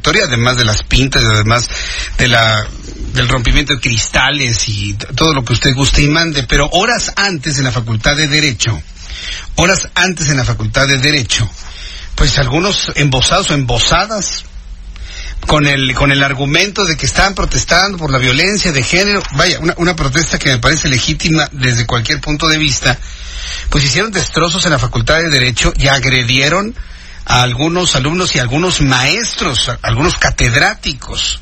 Torre de además de las pintas además de la del rompimiento de cristales y todo lo que usted guste y mande, pero horas antes en la Facultad de Derecho, horas antes en la Facultad de Derecho, pues algunos embosados o embosadas con el con el argumento de que estaban protestando por la violencia de género, vaya, una protesta que me parece legítima desde cualquier punto de vista, pues hicieron destrozos en la Facultad de Derecho y agredieron a algunos alumnos y a algunos maestros, a algunos catedráticos.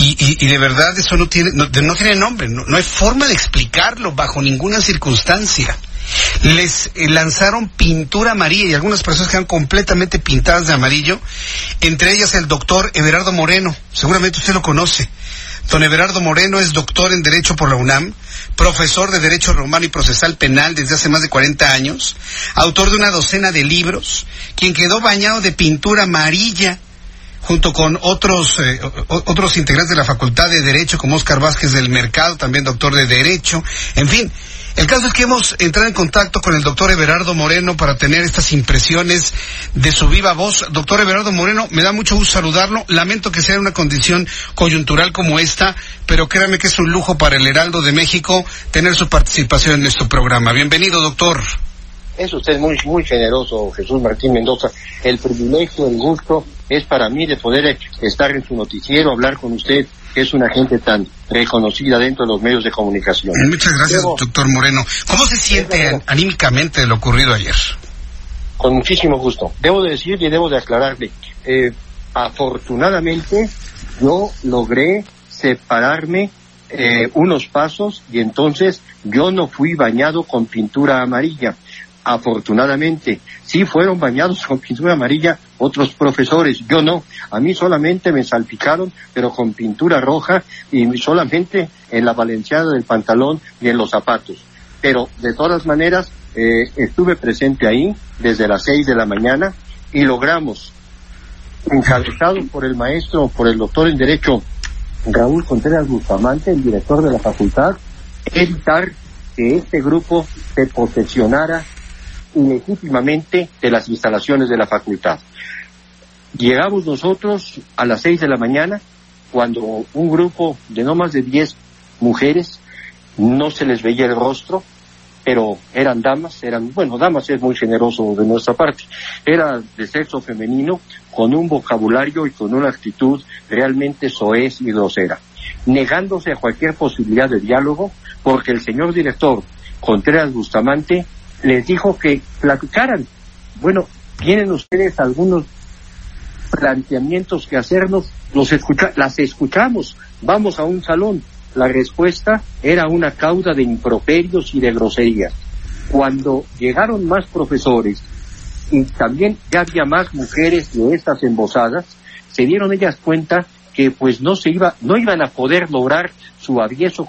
Y, de verdad eso no tiene, no, no tiene nombre, no, no, hay forma de explicarlo bajo ninguna circunstancia. Les eh, lanzaron pintura amarilla y algunas personas quedan completamente pintadas de amarillo, entre ellas el doctor Everardo Moreno, seguramente usted lo conoce. Don Everardo Moreno es doctor en Derecho por la UNAM, profesor de Derecho Romano y Procesal Penal desde hace más de 40 años, autor de una docena de libros, quien quedó bañado de pintura amarilla junto con otros eh, otros integrantes de la Facultad de Derecho, como Oscar Vázquez del Mercado, también doctor de Derecho, en fin. El caso es que hemos entrado en contacto con el doctor Everardo Moreno para tener estas impresiones de su viva voz. Doctor Everardo Moreno, me da mucho gusto saludarlo. Lamento que sea en una condición coyuntural como esta, pero créame que es un lujo para el Heraldo de México tener su participación en nuestro programa. Bienvenido, doctor. Es usted muy, muy generoso, Jesús Martín Mendoza. El privilegio, el gusto es para mí de poder estar en su noticiero, hablar con usted, que es una gente tan reconocida dentro de los medios de comunicación. Muchas gracias, doctor Moreno. ¿Cómo se siente anímicamente de lo ocurrido ayer? Con muchísimo gusto. Debo de decir y debo de aclararle, eh, afortunadamente yo logré separarme eh, unos pasos y entonces yo no fui bañado con pintura amarilla afortunadamente. Sí fueron bañados con pintura amarilla otros profesores, yo no. A mí solamente me salpicaron, pero con pintura roja y solamente en la valenciana del pantalón y en los zapatos. Pero de todas maneras, eh, estuve presente ahí desde las seis de la mañana y logramos, encabezado por el maestro, por el doctor en Derecho Raúl Contreras Bustamante, el director de la facultad, evitar que este grupo se posesionara ilegítimamente de las instalaciones de la facultad. Llegamos nosotros a las seis de la mañana cuando un grupo de no más de diez mujeres no se les veía el rostro, pero eran damas, eran, bueno, damas es muy generoso de nuestra parte, era de sexo femenino, con un vocabulario y con una actitud realmente soez y grosera, negándose a cualquier posibilidad de diálogo, porque el señor director Contreras Bustamante les dijo que platicaran. Bueno, tienen ustedes algunos planteamientos que hacernos, los escucha las escuchamos, vamos a un salón. La respuesta era una cauda de improperios y de groserías. Cuando llegaron más profesores y también ya había más mujeres de estas embosadas, se dieron ellas cuenta que pues no se iba, no iban a poder lograr su avieso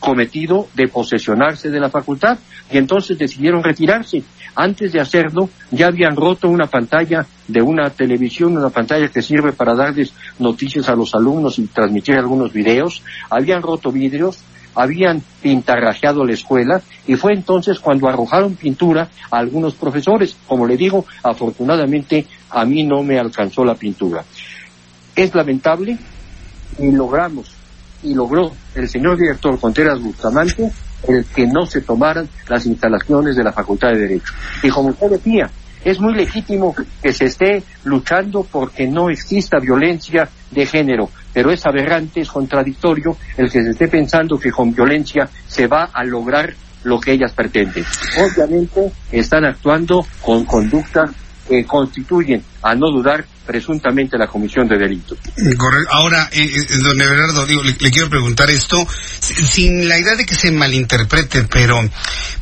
cometido de posesionarse de la facultad y entonces decidieron retirarse. Antes de hacerlo ya habían roto una pantalla de una televisión, una pantalla que sirve para darles noticias a los alumnos y transmitir algunos videos, habían roto vidrios, habían pintarrajeado la escuela y fue entonces cuando arrojaron pintura a algunos profesores. Como le digo, afortunadamente a mí no me alcanzó la pintura. Es lamentable y logramos y logró el señor director Contreras Bustamante el que no se tomaran las instalaciones de la Facultad de Derecho. Y como usted decía, es muy legítimo que se esté luchando porque no exista violencia de género, pero es aberrante, es contradictorio el que se esté pensando que con violencia se va a lograr lo que ellas pretenden. Obviamente están actuando con conductas que constituyen, a no dudar, presuntamente la comisión de delitos. Correcto. Ahora, eh, eh, don Everardo, digo, le, le, quiero preguntar esto, sin la idea de que se malinterprete, pero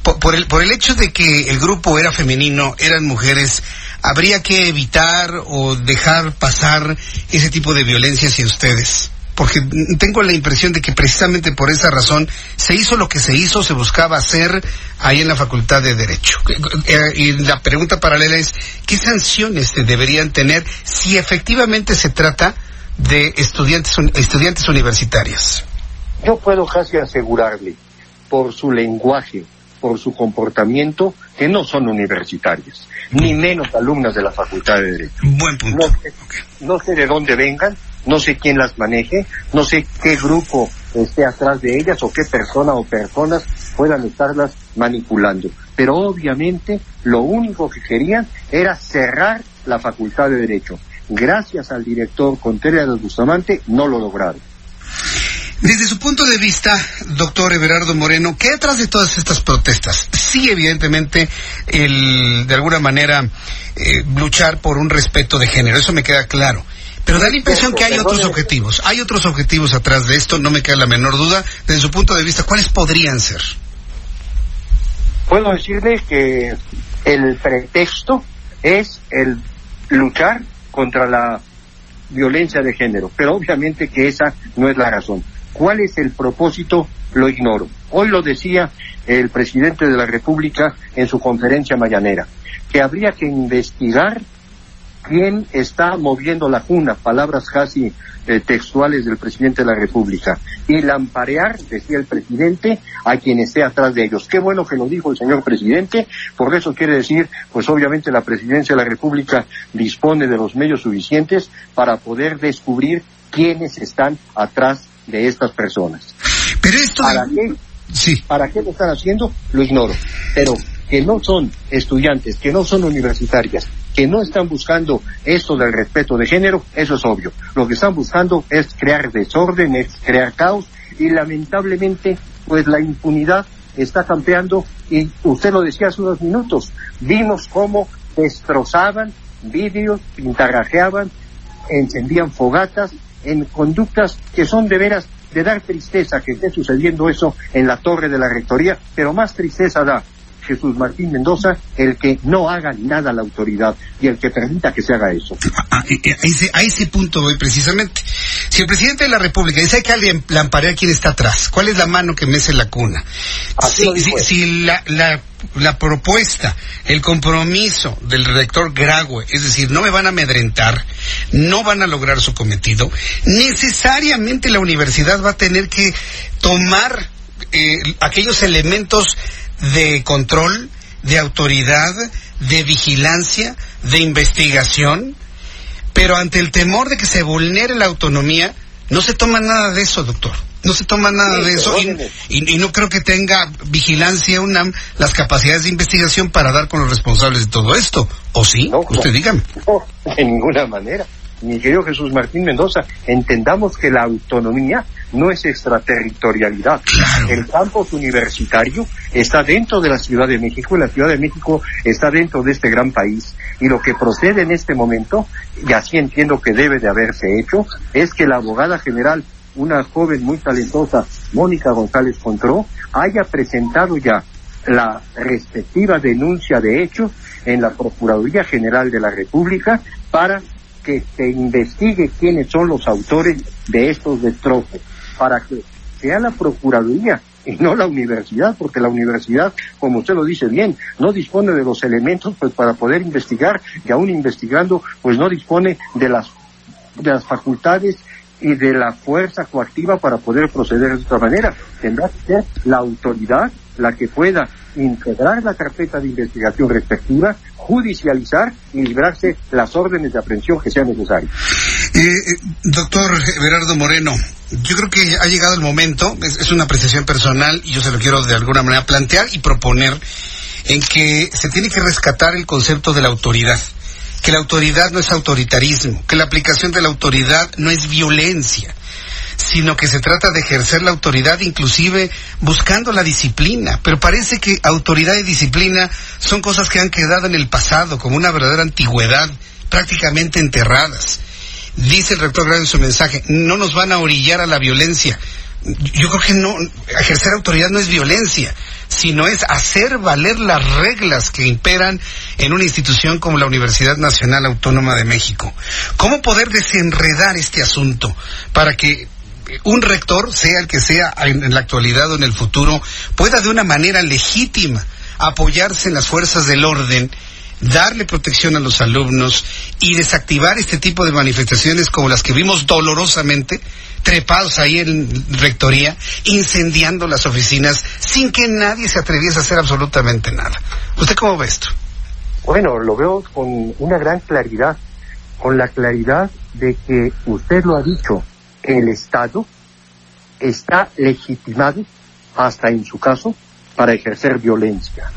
por, por, el, por el hecho de que el grupo era femenino, eran mujeres, habría que evitar o dejar pasar ese tipo de violencia hacia ustedes? Porque tengo la impresión de que precisamente por esa razón se hizo lo que se hizo, se buscaba hacer ahí en la Facultad de Derecho. Eh, y la pregunta paralela es, ¿qué sanciones se deberían tener si efectivamente se trata de estudiantes, estudiantes universitarios? Yo puedo casi asegurarle, por su lenguaje, por su comportamiento, que no son universitarias, ni menos alumnas de la Facultad de Derecho. Buen punto. No sé, no sé de dónde vengan, no sé quién las maneje, no sé qué grupo esté atrás de ellas o qué persona o personas puedan estarlas manipulando. Pero obviamente lo único que querían era cerrar la Facultad de Derecho. Gracias al director Contreras Bustamante no lo lograron. Desde su punto de vista, doctor Everardo Moreno, ¿qué detrás de todas estas protestas? Sí, evidentemente, el, de alguna manera, eh, luchar por un respeto de género, eso me queda claro. Pero da la impresión que hay otros objetivos. Hay otros objetivos atrás de esto, no me queda la menor duda. Desde su punto de vista, ¿cuáles podrían ser? Puedo decirle que el pretexto es el luchar contra la violencia de género, pero obviamente que esa no es la razón. ¿Cuál es el propósito? Lo ignoro. Hoy lo decía el presidente de la República en su conferencia mañanera, que habría que investigar quién está moviendo la cuna, palabras casi eh, textuales del presidente de la República, y lamparear, decía el presidente, a quien esté atrás de ellos. Qué bueno que lo dijo el señor presidente, por eso quiere decir, pues obviamente la presidencia de la República dispone de los medios suficientes para poder descubrir quiénes están atrás de estas personas. Pero esto... ¿Para qué? Sí. ¿Para qué lo están haciendo? Lo ignoro. Pero que no son estudiantes, que no son universitarias, que no están buscando esto del respeto de género, eso es obvio. Lo que están buscando es crear desorden, es crear caos y lamentablemente pues la impunidad está campeando y usted lo decía hace unos minutos, vimos cómo destrozaban vídeos, pintarrajeaban, encendían fogatas en conductas que son de veras de dar tristeza que esté sucediendo eso en la torre de la rectoría, pero más tristeza da Jesús Martín Mendoza el que no haga nada la autoridad y el que permita que se haga eso. A, ese, a ese punto voy precisamente. Si el presidente de la República dice que alguien lamparea quién está atrás, ¿cuál es la mano que mece la cuna? Si, si, si la, la, la, propuesta, el compromiso del rector Grague, es decir, no me van a amedrentar, no van a lograr su cometido, necesariamente la universidad va a tener que tomar eh, aquellos elementos de control, de autoridad, de vigilancia, de investigación, pero ante el temor de que se vulnere la autonomía, no se toma nada de eso, doctor. No se toma nada de eso y, y, y, no creo que tenga vigilancia UNAM las capacidades de investigación para dar con los responsables de todo esto. ¿O sí? No, Usted dígame. No, de ninguna manera. Mi querido Jesús Martín Mendoza, entendamos que la autonomía no es extraterritorialidad. Claro. El campus universitario está dentro de la Ciudad de México y la Ciudad de México está dentro de este gran país. Y lo que procede en este momento, y así entiendo que debe de haberse hecho, es que la abogada general, una joven muy talentosa, Mónica González Contró, haya presentado ya la respectiva denuncia de hechos en la Procuraduría General de la República para que se investigue quiénes son los autores de estos destrozos, para que sea la Procuraduría y no la universidad, porque la universidad, como usted lo dice bien, no dispone de los elementos pues para poder investigar y aún investigando, pues no dispone de las, de las facultades y de la fuerza coactiva para poder proceder de otra manera. Tendrá que ser la autoridad la que pueda integrar la carpeta de investigación respectiva, judicializar y librarse las órdenes de aprehensión que sean necesarias. Eh, doctor Berardo Moreno, yo creo que ha llegado el momento, es, una apreciación personal y yo se lo quiero de alguna manera plantear y proponer en que se tiene que rescatar el concepto de la autoridad, que la autoridad no es autoritarismo, que la aplicación de la autoridad no es violencia, sino que se trata de ejercer la autoridad inclusive buscando la disciplina. Pero parece que autoridad y disciplina son cosas que han quedado en el pasado como una verdadera antigüedad, prácticamente enterradas. Dice el rector Grande en su mensaje, no nos van a orillar a la violencia. yo creo que no, ejercer autoridad no es violencia, sino es hacer valer las reglas que imperan en una institución como la Universidad Nacional Autónoma de México. ¿Cómo poder desenredar este asunto para que un rector, sea el que sea en la actualidad o en el futuro, pueda de una manera legítima apoyarse en las fuerzas del orden darle protección a los alumnos y desactivar este tipo de manifestaciones como las que vimos dolorosamente trepados ahí en rectoría, incendiando las oficinas sin que nadie se atreviese a hacer absolutamente nada. ¿Usted cómo ve esto? Bueno, lo veo con una gran claridad, con la claridad de que usted lo ha dicho, el Estado está legitimado, hasta en su caso, para ejercer violencia.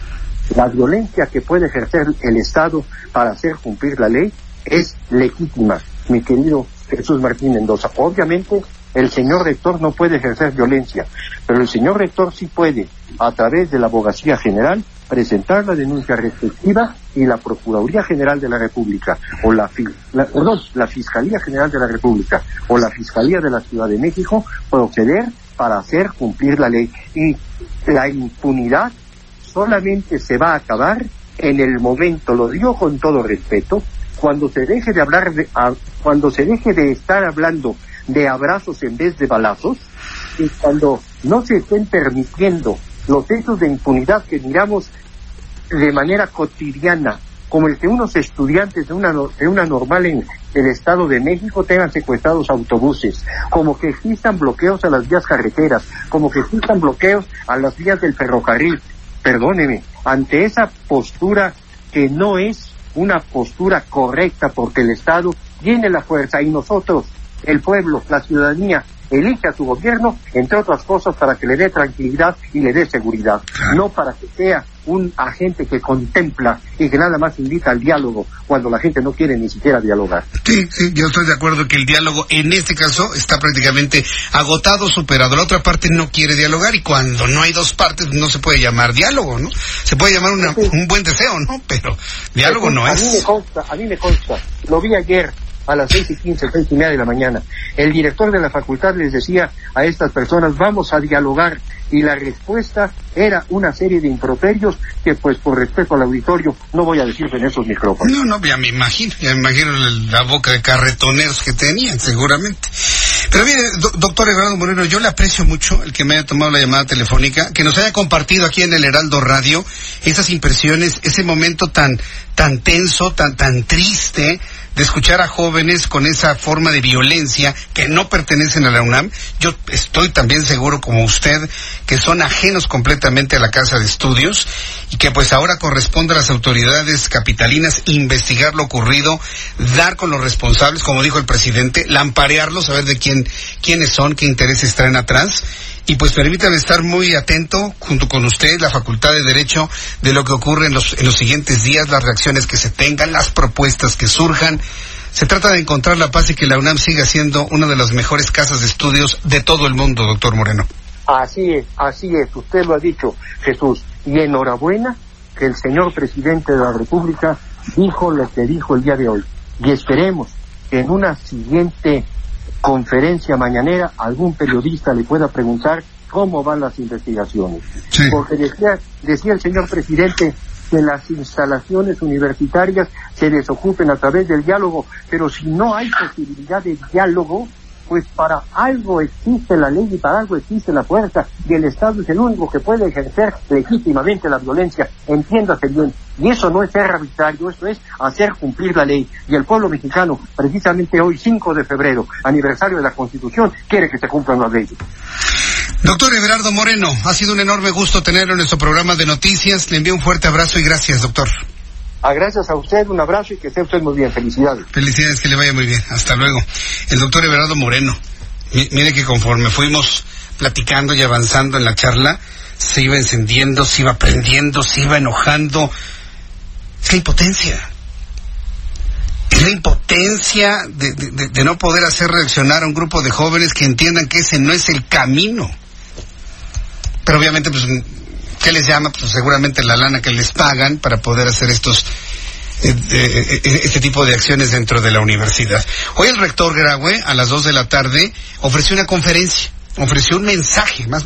La violencia que puede ejercer el Estado para hacer cumplir la ley es legítima, mi querido Jesús Martín Mendoza. Obviamente, el señor rector no puede ejercer violencia, pero el señor rector sí puede, a través de la Abogacía General, presentar la denuncia respectiva y la Procuraduría General de la República, o la, perdón, la Fiscalía General de la República, o la Fiscalía de la Ciudad de México, proceder para hacer cumplir la ley. Y la impunidad solamente se va a acabar en el momento, lo digo con todo respeto, cuando se deje de hablar de, cuando se deje de estar hablando de abrazos en vez de balazos y cuando no se estén permitiendo los hechos de impunidad que miramos de manera cotidiana, como el que unos estudiantes de una, de una normal en el Estado de México tengan secuestrados autobuses, como que existan bloqueos a las vías carreteras, como que existan bloqueos a las vías del ferrocarril, perdóneme, ante esa postura que no es una postura correcta porque el Estado tiene la fuerza y nosotros, el pueblo, la ciudadanía, elige a su gobierno, entre otras cosas, para que le dé tranquilidad y le dé seguridad, no para que sea un agente que contempla y que nada más invita al diálogo cuando la gente no quiere ni siquiera dialogar. Sí, sí, yo estoy de acuerdo que el diálogo en este caso está prácticamente agotado, superado. La otra parte no quiere dialogar y cuando no hay dos partes no se puede llamar diálogo, ¿no? Se puede llamar un buen deseo, ¿no? Pero diálogo no es. A mí me consta, a mí me consta. Lo vi ayer a las seis y quince, seis y media de la mañana. El director de la facultad les decía a estas personas, vamos a dialogar, y la respuesta era una serie de improperios que, pues, por respeto al auditorio, no voy a decir en esos micrófonos. No, no, ya me imagino, ya me imagino la boca de carretoneros que tenían, seguramente. Pero mire, doctor Eduardo Moreno, yo le aprecio mucho el que me haya tomado la llamada telefónica, que nos haya compartido aquí en el Heraldo Radio esas impresiones, ese momento tan, tan tenso, tan, tan triste, de escuchar a jóvenes con esa forma de violencia que no pertenecen a la UNAM. Yo estoy también seguro como usted que son ajenos completamente a la casa de estudios y que pues ahora corresponde a las autoridades capitalinas investigar lo ocurrido, dar con los responsables, como dijo el presidente, lamparearlos, saber de quién, quiénes son, qué intereses traen atrás y pues permítame estar muy atento junto con usted, la Facultad de Derecho, de lo que ocurre en los, en los siguientes días, las reacciones que se tengan, las propuestas que surjan. Se trata de encontrar la paz y que la UNAM siga siendo una de las mejores casas de estudios de todo el mundo, doctor Moreno. Así es, así es, usted lo ha dicho, Jesús. Y enhorabuena que el señor presidente de la República dijo lo que dijo el día de hoy. Y esperemos que en una siguiente conferencia mañanera algún periodista le pueda preguntar cómo van las investigaciones. Porque decía, decía el señor presidente que las instalaciones universitarias se desocupen a través del diálogo, pero si no hay posibilidad de diálogo, pues para algo existe la ley y para algo existe la fuerza y el Estado es el único que puede ejercer legítimamente la violencia, entiéndase bien. Y eso no es ser arbitrario, eso es hacer cumplir la ley. Y el pueblo mexicano, precisamente hoy, 5 de febrero, aniversario de la Constitución, quiere que se cumplan las leyes. Doctor Everardo Moreno, ha sido un enorme gusto tenerlo en nuestro programa de noticias. Le envío un fuerte abrazo y gracias, doctor. Ah, gracias a usted, un abrazo y que esté usted muy bien. Felicidades. Felicidades, que le vaya muy bien. Hasta luego. El doctor Everardo Moreno. mire que conforme fuimos platicando y avanzando en la charla, se iba encendiendo, se iba prendiendo, se iba enojando. La impotencia. Es la impotencia de, no poder hacer reaccionar a un grupo de jóvenes que entiendan que ese no es el camino. Pero obviamente, pues ¿Qué les llama? Pues seguramente la lana que les pagan para poder hacer estos eh, eh, este tipo de acciones dentro de la universidad. Hoy el rector Graue, a las dos de la tarde, ofreció una conferencia ofreció un mensaje más